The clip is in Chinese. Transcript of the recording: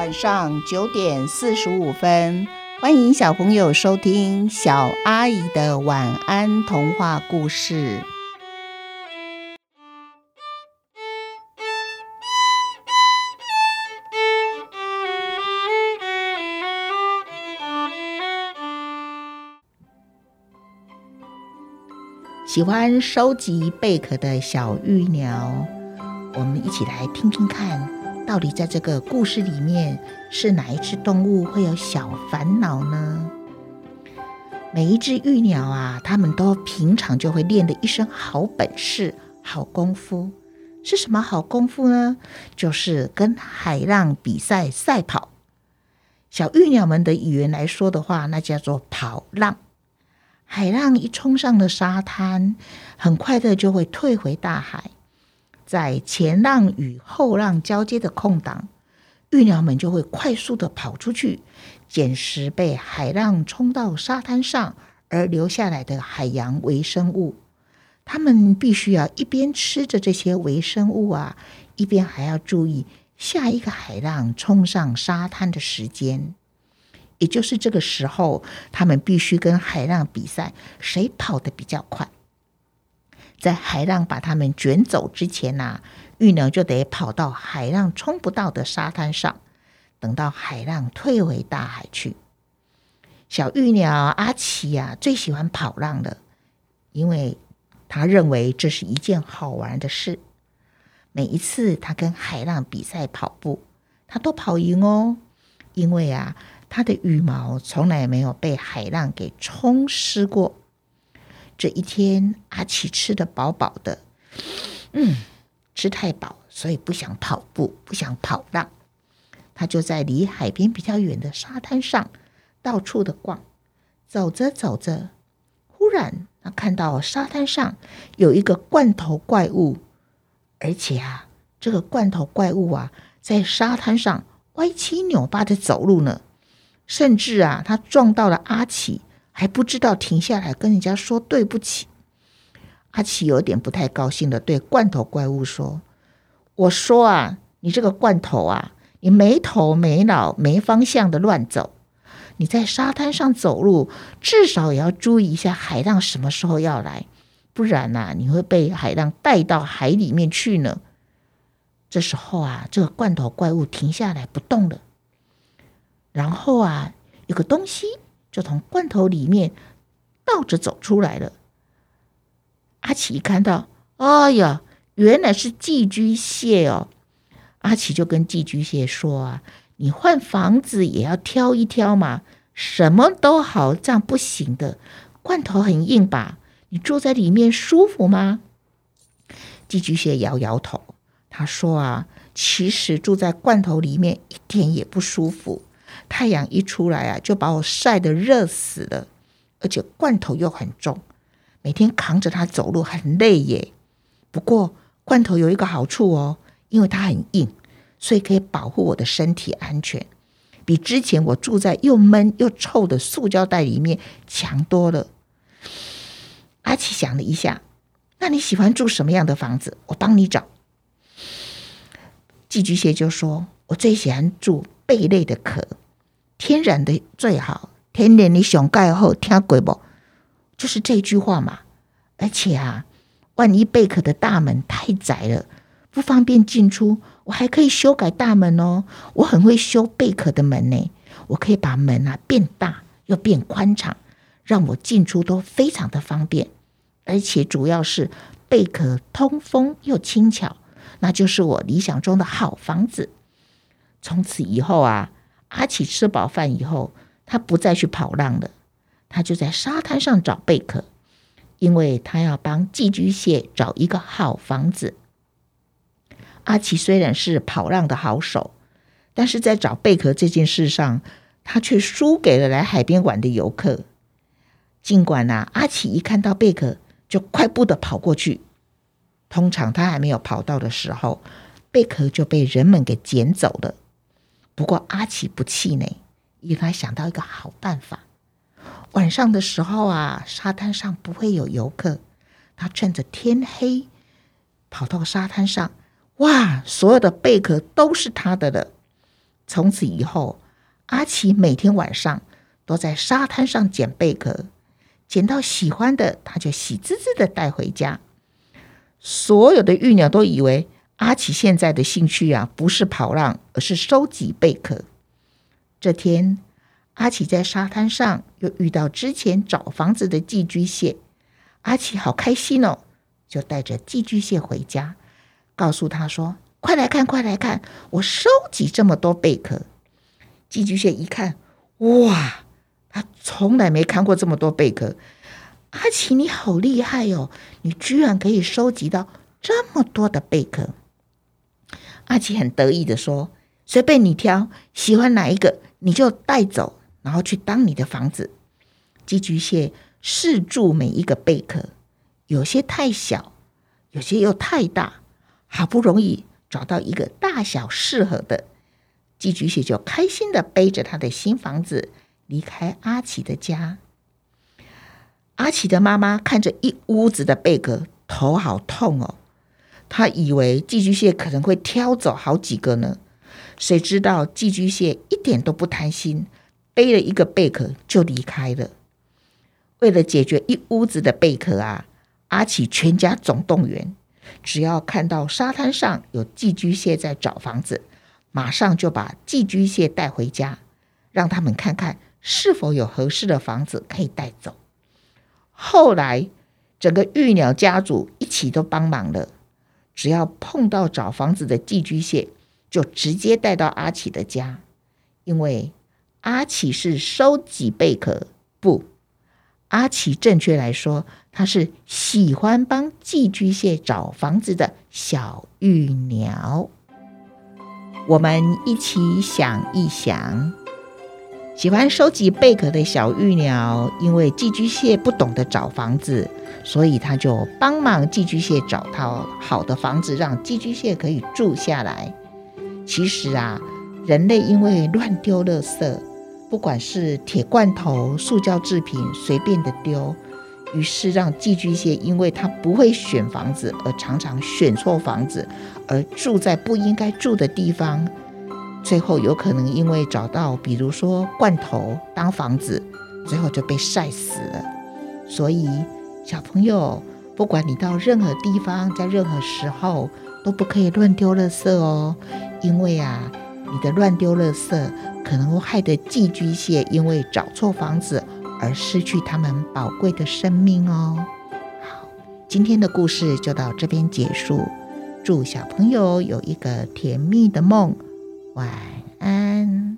晚上九点四十五分，欢迎小朋友收听小阿姨的晚安童话故事。喜欢收集贝壳的小玉鸟，我们一起来听听看，到底在这个故事里面是哪一只动物会有小烦恼呢？每一只玉鸟啊，它们都平常就会练的一身好本事、好功夫。是什么好功夫呢？就是跟海浪比赛赛跑。小玉鸟们的语言来说的话，那叫做跑浪。海浪一冲上了沙滩，很快的就会退回大海。在前浪与后浪交接的空档，玉鸟们就会快速的跑出去，捡拾被海浪冲到沙滩上而留下来的海洋微生物。它们必须要一边吃着这些微生物啊，一边还要注意下一个海浪冲上沙滩的时间。也就是这个时候，他们必须跟海浪比赛，谁跑得比较快。在海浪把它们卷走之前呐，玉鸟就得跑到海浪冲不到的沙滩上，等到海浪退回大海去。小玉鸟阿奇呀，最喜欢跑浪了，因为他认为这是一件好玩的事。每一次他跟海浪比赛跑步，他都跑赢哦，因为啊。它的羽毛从来没有被海浪给冲湿过。这一天，阿奇吃的饱饱的，嗯，吃太饱，所以不想跑步，不想跑浪。他就在离海边比较远的沙滩上到处的逛。走着走着，忽然他看到沙滩上有一个罐头怪物，而且啊，这个罐头怪物啊，在沙滩上歪七扭八的走路呢。甚至啊，他撞到了阿奇，还不知道停下来跟人家说对不起。阿奇有点不太高兴的对罐头怪物说：“我说啊，你这个罐头啊，你没头没脑没方向的乱走。你在沙滩上走路，至少也要注意一下海浪什么时候要来，不然呐，你会被海浪带到海里面去呢。”这时候啊，这个罐头怪物停下来不动了。然后啊，有个东西就从罐头里面倒着走出来了。阿奇一看到，哎呀，原来是寄居蟹哦！阿奇就跟寄居蟹说：“啊，你换房子也要挑一挑嘛，什么都好，这样不行的。罐头很硬吧？你住在里面舒服吗？”寄居蟹摇摇头，他说：“啊，其实住在罐头里面一点也不舒服。”太阳一出来啊，就把我晒得热死了，而且罐头又很重，每天扛着它走路很累耶。不过罐头有一个好处哦，因为它很硬，所以可以保护我的身体安全，比之前我住在又闷又臭的塑胶袋里面强多了。阿奇想了一下，那你喜欢住什么样的房子？我帮你找。寄居蟹就说：“我最喜欢住贝类的壳。”天然的最好，天然的上盖后听鬼不？就是这句话嘛。而且啊，万一贝壳的大门太窄了，不方便进出，我还可以修改大门哦。我很会修贝壳的门呢，我可以把门啊变大又变宽敞，让我进出都非常的方便。而且主要是贝壳通风又轻巧，那就是我理想中的好房子。从此以后啊。阿奇吃饱饭以后，他不再去跑浪了，他就在沙滩上找贝壳，因为他要帮寄居蟹找一个好房子。阿奇虽然是跑浪的好手，但是在找贝壳这件事上，他却输给了来海边玩的游客。尽管呐，阿奇一看到贝壳就快步的跑过去，通常他还没有跑到的时候，贝壳就被人们给捡走了。不过阿奇不气馁，因为他想到一个好办法。晚上的时候啊，沙滩上不会有游客，他趁着天黑跑到沙滩上，哇，所有的贝壳都是他的了。从此以后，阿奇每天晚上都在沙滩上捡贝壳，捡到喜欢的，他就喜滋滋的带回家。所有的玉鸟都以为阿奇现在的兴趣啊，不是跑浪，而是收集贝壳。这天，阿奇在沙滩上又遇到之前找房子的寄居蟹，阿奇好开心哦，就带着寄居蟹回家，告诉他说：“快来看，快来看，我收集这么多贝壳。”寄居蟹一看，哇，他从来没看过这么多贝壳。阿奇，你好厉害哦！你居然可以收集到这么多的贝壳。阿奇很得意的说：“随便你挑，喜欢哪一个你就带走，然后去当你的房子。”寄居蟹试住每一个贝壳，有些太小，有些又太大，好不容易找到一个大小适合的，寄居蟹就开心的背着他的新房子离开阿奇的家。阿奇的妈妈看着一屋子的贝壳，头好痛哦。他以为寄居蟹可能会挑走好几个呢，谁知道寄居蟹一点都不贪心，背了一个贝壳就离开了。为了解决一屋子的贝壳啊，阿奇全家总动员，只要看到沙滩上有寄居蟹在找房子，马上就把寄居蟹带回家，让他们看看是否有合适的房子可以带走。后来，整个玉鸟家族一起都帮忙了。只要碰到找房子的寄居蟹，就直接带到阿奇的家。因为阿奇是收集贝壳，不，阿奇正确来说，他是喜欢帮寄居蟹找房子的小玉鸟。我们一起想一想。喜欢收集贝壳的小玉鸟，因为寄居蟹不懂得找房子，所以他就帮忙寄居蟹找套好的房子，让寄居蟹可以住下来。其实啊，人类因为乱丢垃圾，不管是铁罐头、塑胶制品，随便的丢，于是让寄居蟹因为它不会选房子，而常常选错房子，而住在不应该住的地方。最后有可能因为找到，比如说罐头当房子，最后就被晒死了。所以小朋友，不管你到任何地方，在任何时候，都不可以乱丢垃圾哦。因为啊，你的乱丢垃圾，可能会害得寄居蟹因为找错房子而失去他们宝贵的生命哦。好，今天的故事就到这边结束。祝小朋友有一个甜蜜的梦。晚安。